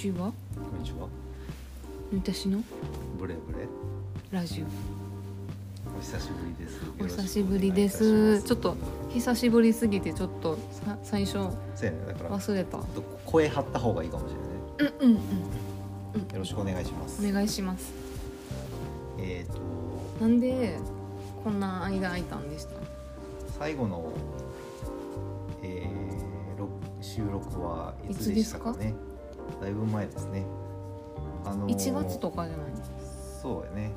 ちは。こんにちは。私の？ブレブレ。ラジお久しぶりです。オお久しぶりです。ちょっと久しぶりすぎてちょっとさ最初忘れた。声張った方がいいかもしれないね。うんうんよろしくお願いします、うんお願いします。えっ、となんでこんな間空いたんでした？最後の、えー、録収録はいつでしたかねだいぶ前ですね。あのー1月とかじゃないそうやね。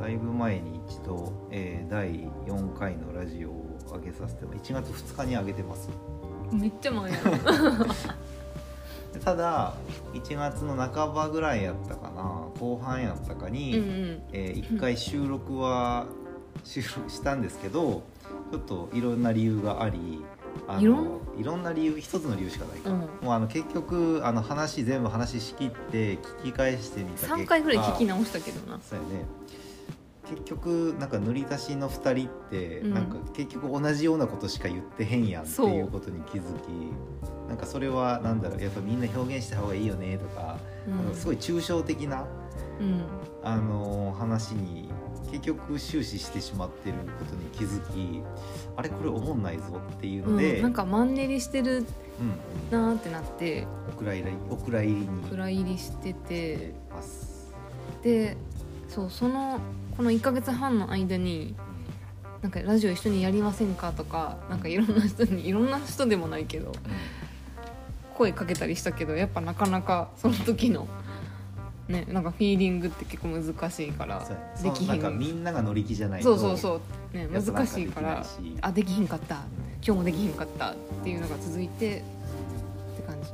だいぶ前に一度、えー第4回のラジオを上げさせても1月2日に上げてます。めっちゃ前や でただ1月の半ばぐらいやったかな後半やったかに、うんうん。え1回収録は収録したんですけどちょっといろんな理由がありいろん？いろんな理由一つの理由しかないか、うん。もうあの結局あの話全部話しきって聞き返してみた結果。3回ぐらい聞き直したけどな。そうやね。結局なんか塗り足しの2人って、うん。なんか結局同じようなことしか言ってへんやんっていうことに気づきなんかそれはなんだろうやっぱみんな表現した方がいいよねとか、うん。すごい抽象的な、うん。あのー話に結局終始してしまってることに気づきあれこれ思んないぞっていううんので、なんかマンネリしてるうんなーってなって。お蔵入りお蔵入りに。蔵入りしてて。でそうそのこの1ヶ月半の間になんかラジオ一緒にやりませんかとかなんかいろんな人にいろんな人でもないけど声かけたりしたけどやっぱなかなかその時のねなんかフィーリングって結構難しいからできひんかみんんなが乗り気じゃないとそうそうそう、ね、難しいからあできひんかった。今日もできひんかった。っていうのが続いてって感じ。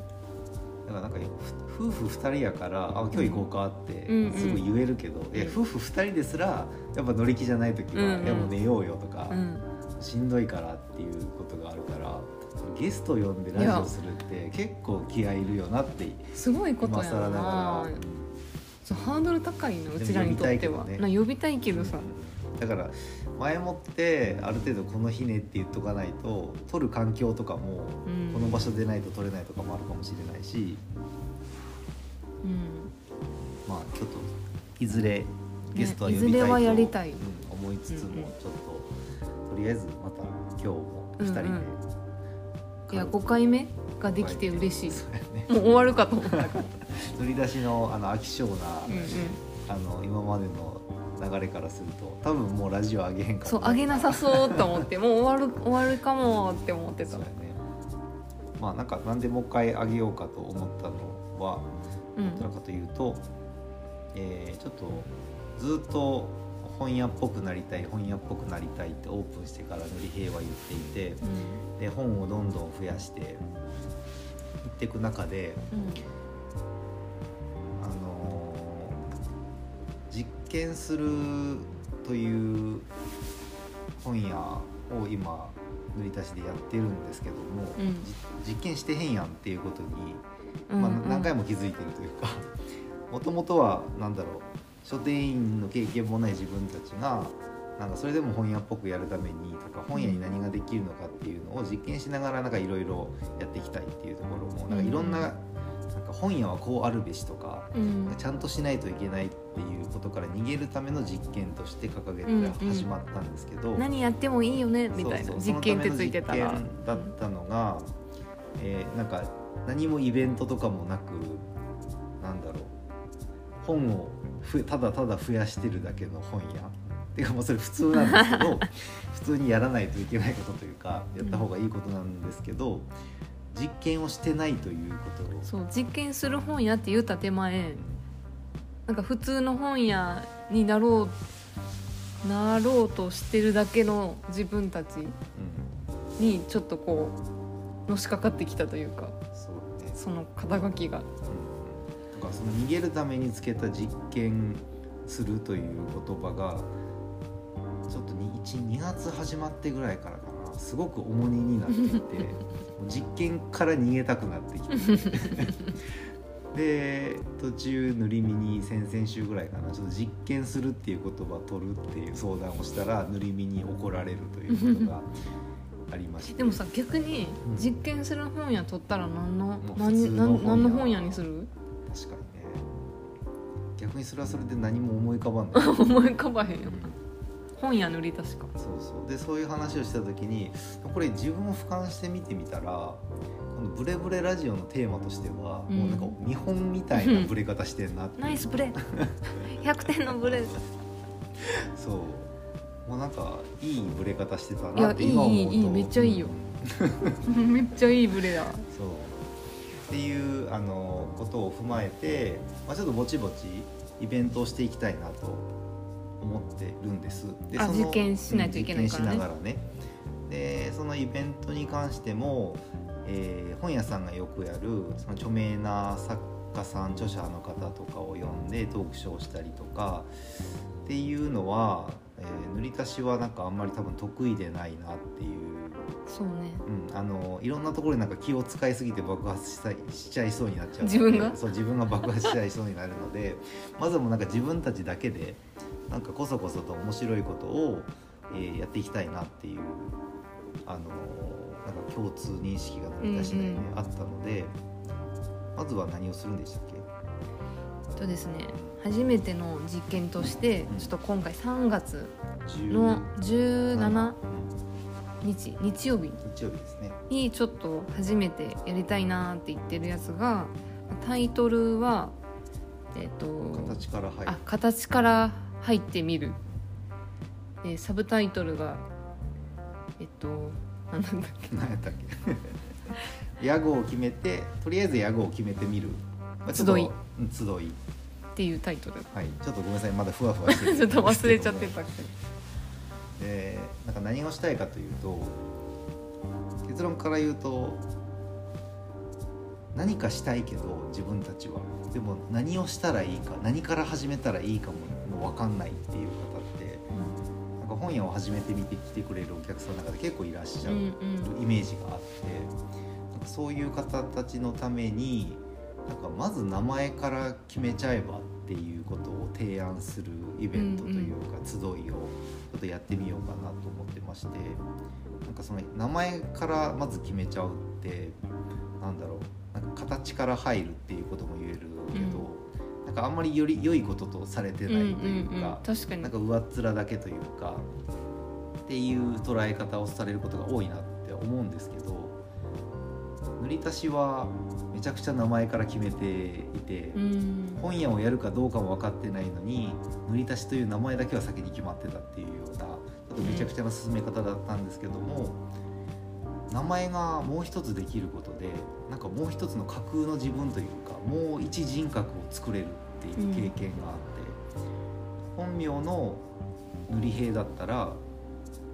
だからなんかふ夫婦2人やから「あ今日行こうか」ってうん。うんすぐ言えるけど、いやうん夫婦2人ですらやっぱ乗り気じゃない時は「うんうん。いやもう寝ようよ」とか、うん。しんどいからっていうことがあるからゲスト呼んでラジオするって結構気合いるよなってすごいことや今更ながなら。そうハードル高いのうちらにとっては。ね。な呼びたいけどさ、だから前もってある程度この日ねって言っとかないと撮る環境とかもうん。この場所でないと撮れないとかもあるかもしれないし、うん。まあちょっといずれゲストは呼びたいと、ねい思いつつもちょっととりあえずまた今日も2人で、うんうん。いや5回目ができて嬉しい。ね。もう終わるかと思った。から乗り出しのあの飽き性な、うんうん。あの今までの流れからすると多分もうラジオ上げへんかそうあげなさそうと思ってもう終わる終わるかもって思ってた。ね。まあなんかなんでもう一回上げようかと思ったのはうん。どちらかというと、えーちょっとずっと本屋っぽくなりたい本屋っぽくなりたいってオープンしてからのり平は言っていてで本をどんどん増やしていっていく中で、うんあのー実験するという本屋を今塗り足しでやってるんですけども、うん。じ実験してへんやんっていうことにうんまあ、何回も気づいてるというかもともとは何だろう書店員の経験もない自分たちがなんかそれでも本屋っぽくやるためにとか本屋に何ができるのかっていうのを実験しながらなんかいろいろやっていきたいっていうところもなんかいろんな,、うんなんか本屋はこうあるべしとかうん。ちゃんとしないといけないっていうことから逃げるための実験として掲げうんうん。て始まったんですけど、何やってもいいよねみたいな実験ってついてたら。だったのが、えーなんか何もイベントとかもなくなんだろう本をふただただ増やしてるだけの本屋っていうかまあそれ普通なんですけど 普通にやらないといけないことというかやった方がいいことなんですけど、実験をしてないということを。そう実験する本屋って言った手前なんか普通の本屋になろうなろうとしてるだけの自分たちうん。にちょっとこうのしかかってきたというかそうね。その肩書きが。うん。とかその逃げるためにつけた実験するという言葉がちょっと12月始まってぐらいからかなすごく重荷になっていて 実験から逃げたくなってきて。で途中塗り身に先々週ぐらいかなちょっと実験するっていう言葉を取るっていう相談をしたら塗り身に怒られるということがありまして。でもさ逆にうん。実験する本屋取ったら何のもう何普通の本屋何何の本屋にする？確かにね。逆にそれはそれで何も思い浮かばんない 思い浮かばへんよ。な本屋塗り確か。そうそう。でそういう話をした時にこれ自分を俯瞰して見てみたらこのブレブレラジオのテーマとしては、うん。もうなんか見本みたいなブレ方してんなってナイスブレ。100点のブレ。そう。もうなんかいいブレ方してたなって今思うと。いいいいいいめっちゃいいよ。うん。めっちゃいいブレやそう。っていうあのことを踏まえて、まあ、ちょっとぼちぼちイベントをしていきたいなと思ってるんです。でそのあ実験しないといけないからね。うん実験しながらね。でそのイベントに関しても、えー本屋さんがよくやるその著名な作家さん著者の方とかを呼んでトークショーをしたりとかっていうのは、えー塗り足しはなんかあんまり多分得意でないなっていう。そうね。うん、あのいろんなところでなんか気を使いすぎて爆発したいしちゃいそうになっちゃう自分が？そう自分が爆発しちゃいそうになるので まずはもうなんか自分たちだけでなんかこそこそと面白いことを、えーやっていきたいなっていうあのなんか共通認識が乗り出しないでうんうん。あったので、まずは何をするんでしたっけ？とですね。初めての実験としてうん。ちょっと今回3月10の17うん。日日曜日。日曜日ですね。にちょっと初めてやりたいなって言ってるやつがタイトルはえっと形から入る。あ形から入ってみる。でサブタイトルがえっと何なんだっけ。何やったっけ。屋号を決めてとりあえず屋号を決めてみる、集い。うん集い。っていうタイトル。はい。ちょっとごめんなさい。まだふわふわしてる。ちょっと忘れちゃってた。でなんか何をしたいかというと結論から言うと何かしたいけど自分たちは。でも何をしたらいいか何から始めたらいいかももう分かんないっていう方ってなんか本屋を始めてみて来てくれるお客さんの中で結構いらっしゃるイメージがあってなんかそういう方たちのためになんかまず名前から決めちゃえばっていうことを提案するイベントというか集いをちょっとやってみようかなと思ってましてなんかその名前からまず決めちゃうってなんだろうなんか形から入るっていうことも言えるけど、かあんまりより良いこととされてないというか。なんか上っ面だけというかっていう捉え方をされることが多いなって思うんですけど塗り足しはめちゃくちゃ名前から決めていて、うん本屋をやるかどうかも分かってないのに塗り足しという名前だけは先に決まってたっていうようなちょっとめちゃくちゃな進め方だったんですけども、名前がもう一つできることでなんかもう一つの架空の自分というかもう一人格を作れるっていう経験があって、本名の塗り兵だったら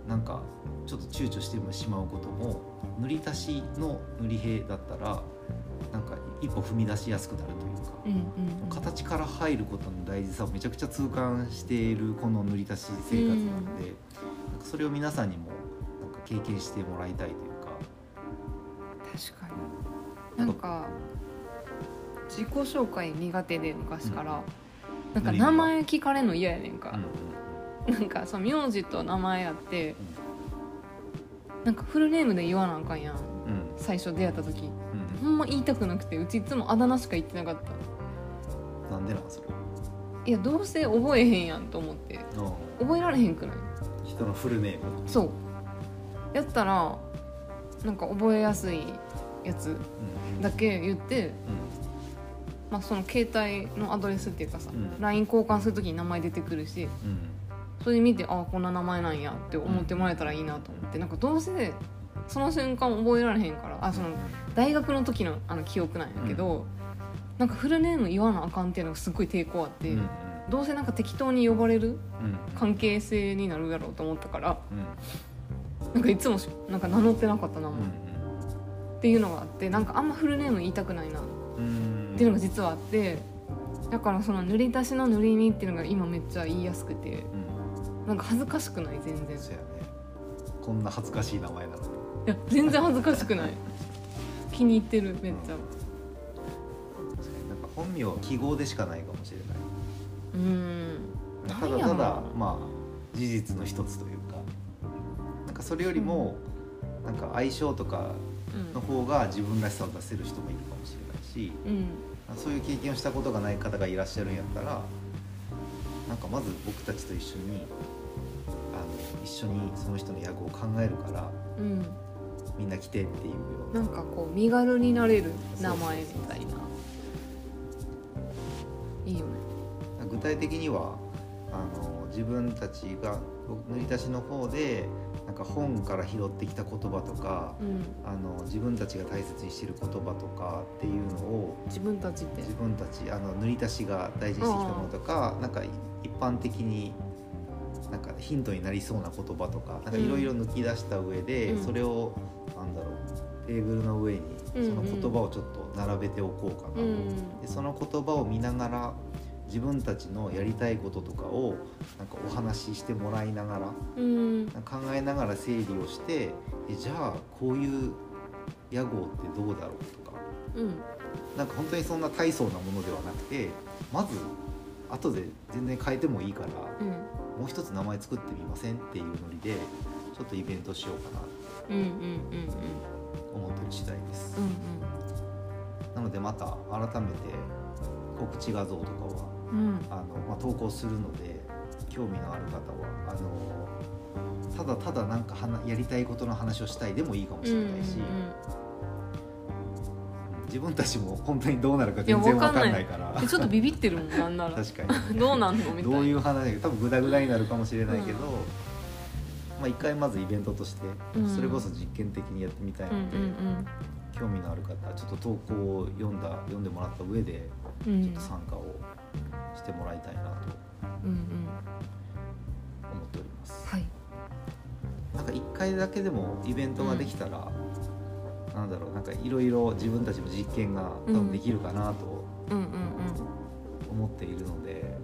なんかちょっと躊躇してしまうことも塗り足しの塗り兵だったらなんか一歩踏み出しやすくなるというか。うんうんうん。形から入ることの大事さをめちゃくちゃ痛感しているこの塗り足し生活なので、なんかそれを皆さんにもなんか経験してもらいたいというか。確かに。なんか自己紹介苦手で昔から、なんか名前聞かれるの嫌やねんか、なんかその名字と名前あってなんかフルネームで言わなあかんやん。うん。最初出会った時。うんほんま言いたくなくてうちいつもあだ名しか言ってなかった。なんでなんそれ？いやどうせ覚えへんやんと思って。覚えられへんくない？人のフルネーム。そう。やったらなんか覚えやすいやつうんだけ言って、うまあ、その携帯のアドレスっていうかさ、うん。LINE 交換する時に名前出てくるしそれで見てあこんな名前なんやって思ってもらえたらいいなと思って、なんかどうせその瞬間覚えられへんからあその大学の時のあの記憶なんやけど、なんかフルネーム言わなあかんっていうのがすっごい抵抗あって、うん。うんどうせなんか適当に呼ばれるうん。関係性になるやろうと思ったからうん。なんかいつもしなんか名乗ってなかったな、うん。っていうのがあってなんかあんまフルネーム言いたくないなっうん。ていうのが実はあってだからその塗り足しの塗りにっていうのが今めっちゃ言いやすくてうん。なんか恥ずかしくない全然。いそうやね。こんな恥ずかしい名前なのに。や全然恥ずかしくない。気に入ってるめっちゃ。なんか本名は記号でしかないかもしれない。うん。ただただまあ事実の一つというか。なんかそれよりもなんか相性とかうんの方が自分らしさを出せる人もいるかもしれないしうん。そういう経験をしたことがない方がいらっしゃるんやったらなんかまず僕たちと一緒にあの一緒にその人の役を考えるからうん。みんな来てっていうような。んかこう身軽になれる名前みたいな。いいよね。具体的にはあの自分たちが塗り出しの方でなんか本から拾ってきた言葉とかうん。あの自分たちが大切にしている言葉とかっていうのを自分たちって？自分たちあの塗り出しが大事にしてきたものとかなんか一般的になんかヒントになりそうな言葉とかなんかいろいろ抜き出した上で、うん。それをなんだろうテーブルの上にその言葉をちょっと並べておこうかなと、うん。でその言葉を見ながら自分たちのやりたいこととかをなんかお話ししてもらいながらうん。考えながら整理をしてえじゃあこういう屋号ってどうだろうとか。うん。なんか本当にそんな大層なものではなくてまず後で全然変えてもいいからうん。もう一つ名前作ってみませんっていうノリでちょっとイベントしようかなうんうんうんと思ってる次第です、うんなのでまた改めて告知画像とかはうんうんあの、まあ、投稿するので興味のある方はあのただただなんかやりたいことの話をしたいでもいいかもしれないし、自分たちも本当にどうなるか全然わかんない。から。えちょっとビビってるもんなんなら。確かに。どうなんのみたいな。どういう話多分グダグダになるかもしれないけど、まあ一回まずイベントとしてうん。それこそ実験的にやってみたいうんので、興味のある方はちょっと投稿を読んだ読んでもらった上でうんうんちょっと参加をしてもらいたいなとうんうん思っております。はい。なんか一回だけでもイベントができたら、なんだろうなんかいろいろ自分たちの実験が多分できるかなとうんうん思っているので、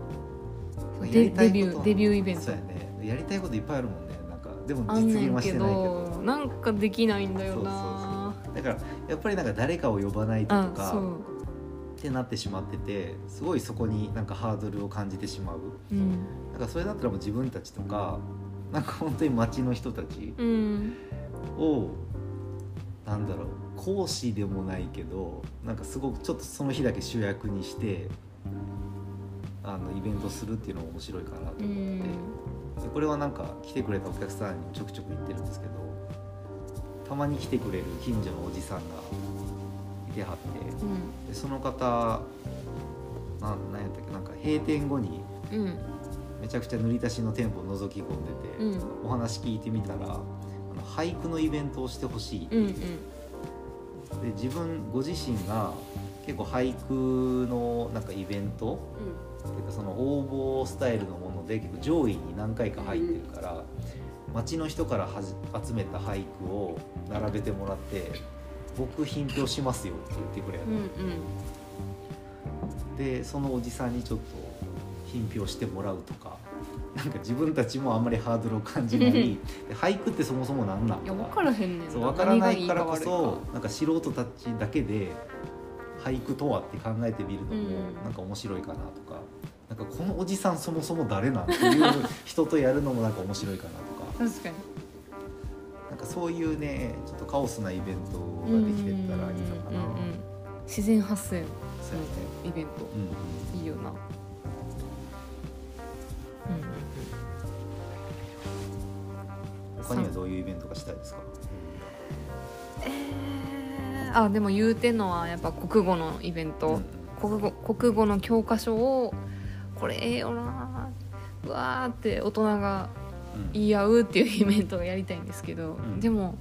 うんやりたいことデデビューデビューイベント。そうやね。やりたいこといっぱいあるもんね。なんかでも実現はしてないけど。どなんかできないんだよそうそうなだからやっぱりなんか誰かを呼ばないとかそうってなってしまっててすごいそこになんかハードルを感じてしまう。うん。だからそれだったらもう自分たちとかなんか本当に街の人たちうん。をなんだろう講師でもないけどなんかすごくちょっとその日だけ主役にしてあのイベントするっていうのも面白いかなとう思って、ん。でこれはなんか来てくれたお客さんにもちょくちょく言ってるんですけどたまに来てくれる近所のおじさんがいてはって。うん。でその方なんなんやったっけなんか閉店後にうん。めちゃくちゃ塗り出しの店舗を覗き込んでて、うん。お話聞いてみたらあの俳句のイベントをしてほしいってう。んいう、で自分ご自身が結構俳句のなんかイベントっていうかその応募スタイルのもので結構上位に何回か入ってるから、街の人から集めた俳句を並べてもらって僕品評しますよって言ってくれ、うんうん。でそのおじさんにちょっと品評してもらうとかなんか自分たちもあんまりハードルを感じない。で俳句ってそもそも何なんいや分とかからへんねんそう分からないからこそなんか素人たちだけで俳句とはって考えてみるのもうん。なんか面白いかなとか、なんかこのおじさんそもそも誰なんっていう人とやるのもなんか面白いかなとか。確かになんかそういうねちょっとカオスなイベントができてったらいいのかな、うんうんうん。自然発生のイベント。うんうんいいよな。うん他にはどういうイベントがしたいですか？えーあでも言うてんのはやっぱ国語のイベント、うん国語国語の教科書をこれええよな。うわーって大人がうん言い合うっていうイベントをやりたいんですけど、ん。でも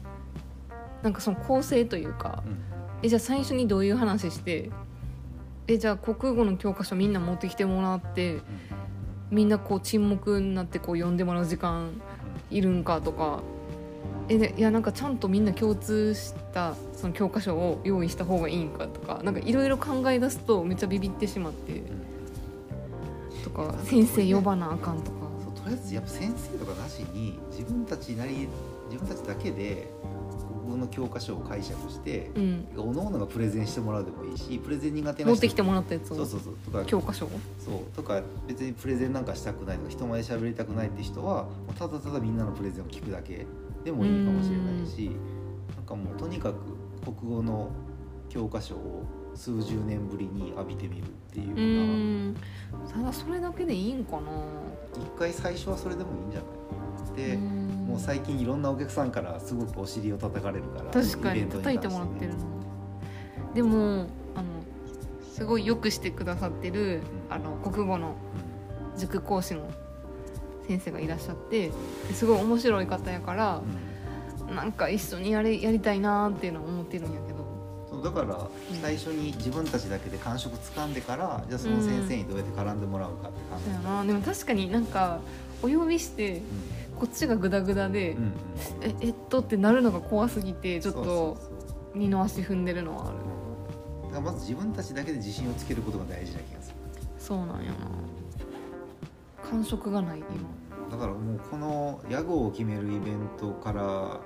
なんかその構成というかうん。えじゃあ最初にどういう話してえじゃあ国語の教科書みんな持ってきてもらってみんなこう沈黙になってこう読んでもらう時間いるんかとかえでいやなんかちゃんとみんな共通したその教科書を用意した方がいいんかとかなんかいろいろ考え出すとめっちゃビビってしまってとか先生呼ばなあかんとかとりあえずやっぱ先生とかなしに自分たちなり自分たちだけで国語の教科書を解釈してう、ん。おのおのがプレゼンしてもらうでもいいしプレゼン苦手な人持ってきてもらったやつを？そうそうそう。とか教科書を？そう。とか別にプレゼンなんかしたくないとか人前で喋りたくないって人はもうただただみんなのプレゼンを聞くだけでもいいかもしれないしかもうとにかく国語の教科書を数十年ぶりに浴びてみるっていううようただそれだけでいいんかな。一回最初はそれでもいいんじゃない？で、うん。もう最近いろんなお客さんからすごくお尻を叩かれるから確かにイベント叩いてもらってるのでもあのすごいよくしてくださってるうん。あの国語の塾講師の先生がいらっしゃってですごい面白い方やからうんうん。なんか一緒にやれやりたいなーっていうのを思ってるんやけどそうだから最初に自分たちだけで感触つかんでからじゃあその先生にどうやって絡んでもらうかって感じそうやな。でも確かになんかお呼びしてこっちがグダグダで、うんうんええっとってなるのが怖すぎてちょっと二の足踏んでるのはある。だからまず自分たちだけで自信をつけることが大事な気がする。そうなんやな。感触がない今。だからもうこの屋号を決めるイベントから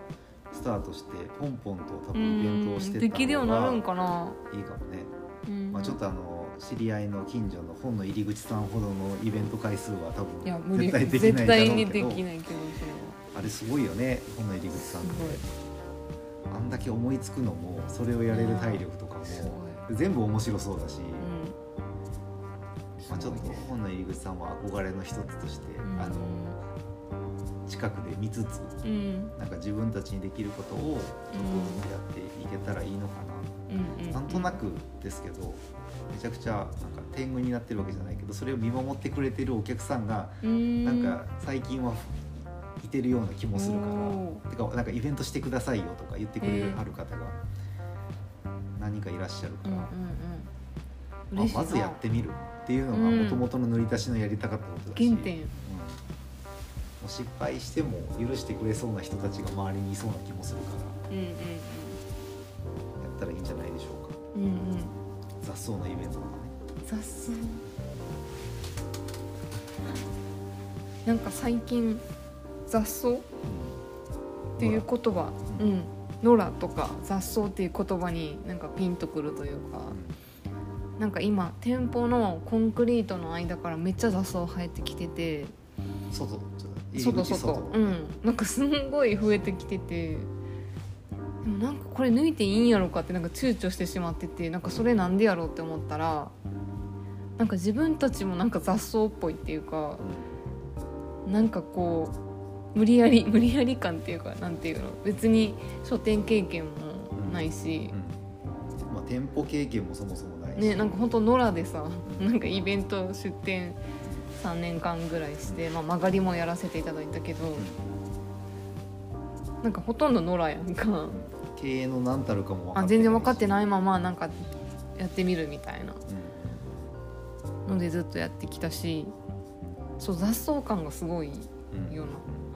スタートしてポンポンと多分イベントをしてたきるようになるん方がかな。いいかもね、うん。まあ、ちょっとあの知り合いの近所の本の入り口さんほどのイベント回数は多分絶対でき絶ないだろうけど。あれすごいよね本の入り口さんって。あんだけ思いつくのもそれをやれる体力とかも全部面白そうだし、うん。まあ、ちょっと本の入り口さんは憧れの一つとして、うん。あの近くで見つつうん。なんか自分たちにできることをちょっとずつやっていけたらいいのかうんうんな、なんとなくですけどめちゃくちゃなんか天狗になってるわけじゃないけどそれを見守ってくれてるお客さんがうん。なんか最近はいてるような気もするから、おてかなんかイベントしてくださいよとか言ってくれえーはる方が何人かいらっしゃるから、うんうんうん。ままずやってみるっていうのがうん。もともとの塗り足しのやりたかったことだし、原点失敗しても許してくれそうな人たちが周りにいそうな気もするからうんうんやったらいいんじゃないでしょうか。うんうん。うん雑草のイベントとかね。雑草。なんか最近雑草？っていう言葉。ううん。ん野良とか雑草っていう言葉になんかピンとくるというか。なんか今店舗のコンクリートの間からめっちゃ雑草生えてきてて。うん外入り外口外うん。なんかすんごい増えてきてて。でもなんかこれ抜いていいんやろかってなんか躊躇してしまっててなんかそれなんでやろうって思ったらなんか自分たちもなんか雑草っぽいっていうかなんかこう無理やり 無理やり感っていうかなんていうの別に書店経験もないし。うん、うん。まあ、店舗経験もそもそもないし。ねなんか本当野良でさなんかイベント出店3年間ぐらいして、まあ、曲がりもやらせていただいたけど、なんかほとんど野良やんか。経営の何たるかもあ全然分かっていないままなんかやってみるみたいな。し、のでずっとやってきたしそう雑草感がすごいような。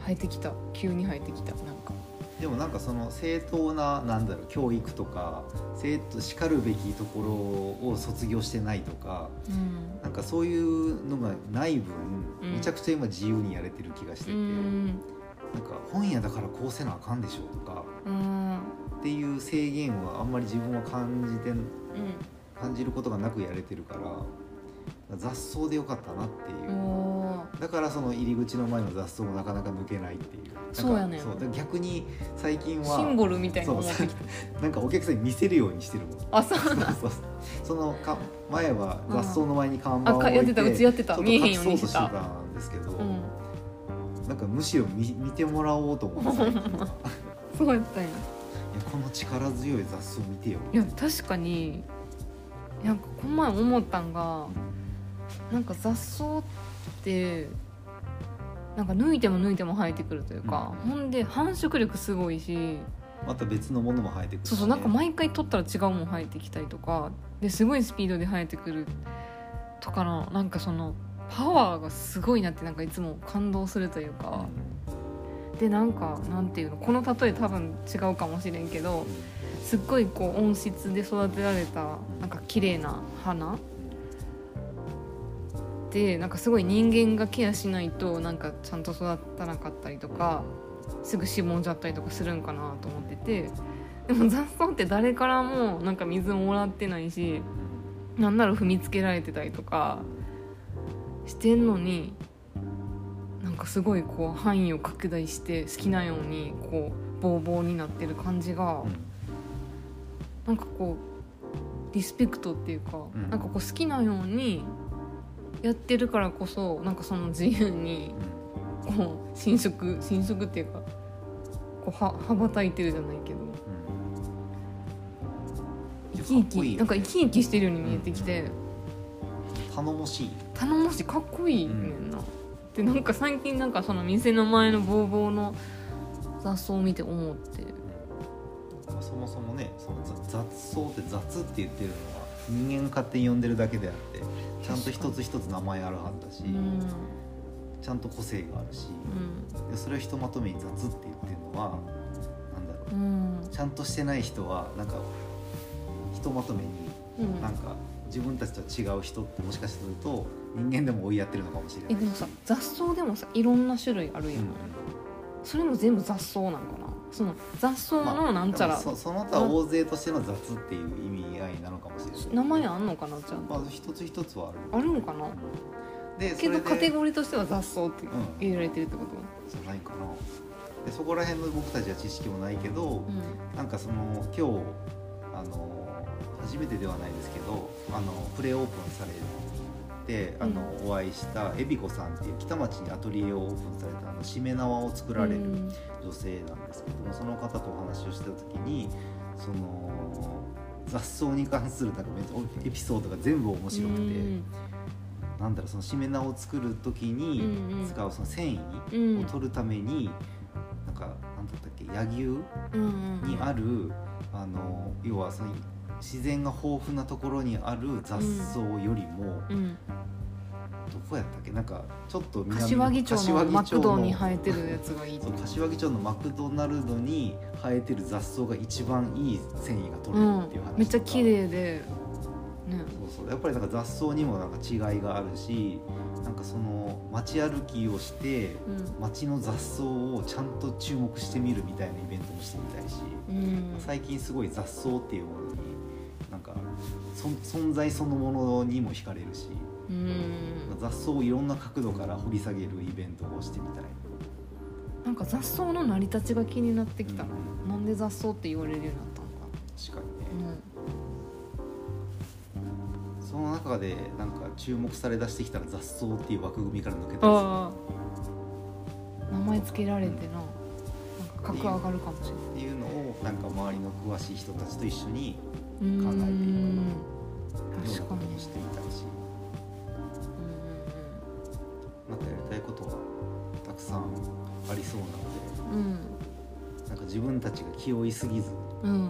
生えてきた。急に生えてきた。なんかでもなんかその正当ななんだろう教育とか生徒しかるべきところを卒業してないとかうん。なんかそういうのがない分、うん。めちゃくちゃ今自由にやれてる気がしてて、うん。なんか本屋だからこうせなあかんでしょとかうん。っていう制限はあんまり自分は感じてうん。感じることがなくやれてるから雑草でよかったなっていう。だからその入り口の前の雑草もなかなか抜けないっていう。そうやねん。そう。逆に最近はシンボルみたいに思ってきた。なんかお客さんに見せるようにしてるもん。あそうそうそうそのか前は雑草の前に看板を置いてあかやってたうちやってた。見えへんようにして隠そうとしてたたんですけど、うん。なんかむしろ見見てもらおうと思って。そうやったんや。いやこの力強い雑草見てよ。いや確かになんかこの前思ったんがなんか雑草ってなんか抜いても抜いても生えてくるというか、うん。ほんで繁殖力すごいしまた別のものも生えてくるしね、そうそうなんか毎回取ったら違うもん生えてきたりとかですごいスピードで生えてくるとかのなんかそのパワーがすごいなってなんかいつも感動するというか、でなんかなんていうのこの例え多分違うかもしれんけどすっごいこう温室で育てられたなんか綺麗な花でなんかすごい人間がケアしないとなんかちゃんと育たなかったりとかすぐしぼんじゃったりとかするんかなと思っててでも雑草って誰からもなんか水もらってないしなんなら踏みつけられてたりとかしてんのになんかすごいこう範囲を拡大して好きなようにこうボーボーになってる感じが、うん。なんかこうリスペクトっていうか、うん。なんかこう好きなようにやってるからこそなんかその自由にこう伸縮伸縮っていうかこうは羽ばたいてるじゃないけど。うん。生き生きなんか生き生きしてるように見えてきて、頼もしい。頼もしい。かっこいいねん。な、でなんか最近なんかその店の前のボーボーの雑草を見て思って。まあそもそもねその雑雑草って雑って言ってるのは人間が勝手に呼んでるだけであってちゃんと一つ一つ名前あるはずだし、うん。ちゃんと個性があるし、でそれをひとまとめに雑って言ってるのはなんだろう。うん。うんちゃんとしてない人はなんかひとまとめにうん。なんか自分たちと違う人ってもしかすると人間でも追いやってるのかもしれない。えでもさ雑草でもさいろんな種類あるやん、うんそれも全部雑草なんかな？その雑草のなんちゃら、まあそその他大勢としての雑っていう意味合いなのかもしれない。名前あんのかなちゃんと、まあ一つ一つはある。あるんかな？でそけどカテゴリーとしては雑草ってうん入れられてるってこと？じゃないかな。でそこら辺の僕たちは知識もないけど、うなんかその今日あの初めてではないですけどあのプレオープンされてあの、お会いした恵比子さんっていう北町にアトリエをオープンされたあのしめ縄を作んられるうん。女性なんですけどもその方とお話をしてた時にその雑草に関するなんかエピソードが全部面白くて、うん。なんだろうそのしめ縄を作る時に使うその繊う維んを取るために、なんかなんだったっけ柳生にある、あの要はその自然が豊富なところにある雑草よりも、うんどこやったっけ？なんかちょっと南柏木町のマクドに生えててるやつがいいう思う。柏木町のマクドナルドに生えてる雑草が一番いい繊維が取れるっていう話とか、めっちゃ綺麗で。ね。そうそう。やっぱりなんか雑草にもなんか違いがあるしなんかその街歩きをして街の雑草をちゃんと注目してみるみたいなイベントもしてみたいし、うん。うん最近すごい雑草っていうものになんかそ存在そのものにも惹かれるし。うん雑草をいろんな角度から掘り下げるイベントをしてみたい。なんか雑草の成り立ちが気になってきたな、うん。なんで雑草って言われるようになったの？か確かにね、うんその中でなんか注目され出してきたら雑草っていう枠組みから抜けた名前つけられてな,、なんか格上がるかもしれするっていうのをなんか周りの詳しい人たちと一緒にない考えていくうん。ようなこともしてみたいしたいことはたくさんありそうなのうんうん。でなんか自分たちが気負いすぎず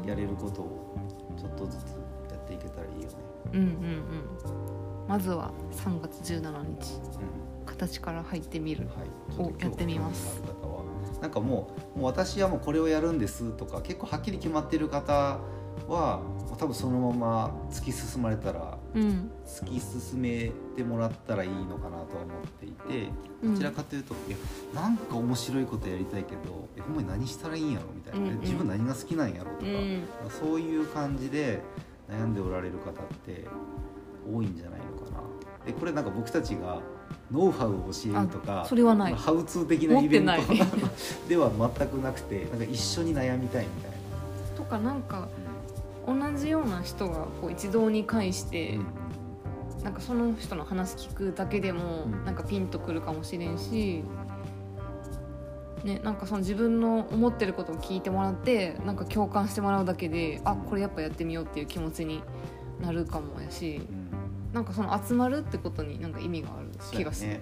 やれることをちょっとずつやっていけたらいいよね。うんうんうん。まずは3月17日うん。形から入ってみる。はい、おやってみます。なんかもうもう私はもうこれをやるんですとか結構はっきり決まってる方は多分そのまま突き進まれたらうん突き進めてもらったらいいのかなとは思っていてうん。どちらかというと、いやなんか面白いことやりたいけどえほんまに何したらいいんやろみたいな、うんうん。え自分何が好きなんやろとか、うん。そういう感じで悩んでおられる方って多いんじゃないのかな。でこれなんか僕たちがノウハウを教えるとかそれはない。まあハウツー的なイベント では全くなくてなんか一緒に悩みたいみたいとかなんか同じような人がこう一堂に会して、な、なんかその人の話聞くだけでもうん。なんかピンとくるかもしれんし、ね、なんかその自分の思ってることを聞いてもらってなんか共感してもらうだけであこれやっぱやってみようっていう気持ちになるかもやしうん。なんかその集まるってことになんか意味がある気がする。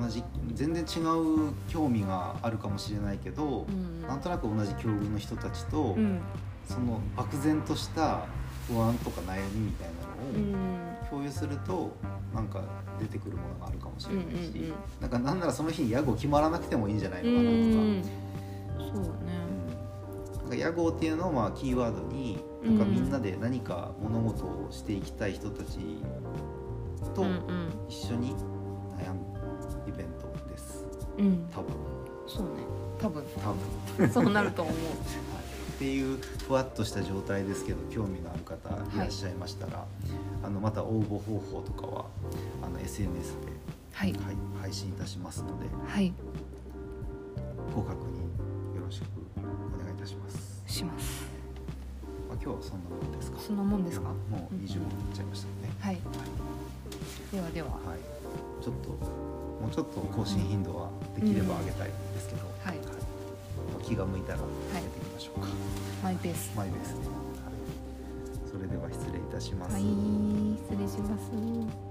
同じ全然違う興味があるかもしれないけどう、ん。なんとなく同じ境遇の人たちと、うんその漠然とした不安とか悩みみたいうんなのを共有するとなんか出てくるものがあるかもしれないし、うんうんうん。なんかなんならその日に屋号決まらなくてもいいんじゃないのうかなとか。んそうね。なんか屋号っていうのをまあキーワードになんかみんなで何か物事をしていきたい人たちとうん一緒に悩むイベントです。うんうん。多分。そうね。多分。多分。そうなると思う。っていうふわっとした状態ですけど興味のある方いらっしゃいましたら、あのまた応募方法とかはあの SNS ではい。配信いたしますのではい。ご確認よろしくお願いいたします。します。まあ、今日はそんなもんですか？そんなもんですか？もう20分いっちゃいましたね。はい。ではでは。はい。ちょっともうちょっと更新頻度はできれば上げたいんですけど、はい。まあ気が向いたら上げていきましょうか。マイペースマイベースで。はい。それでは失礼いたします。はい失礼します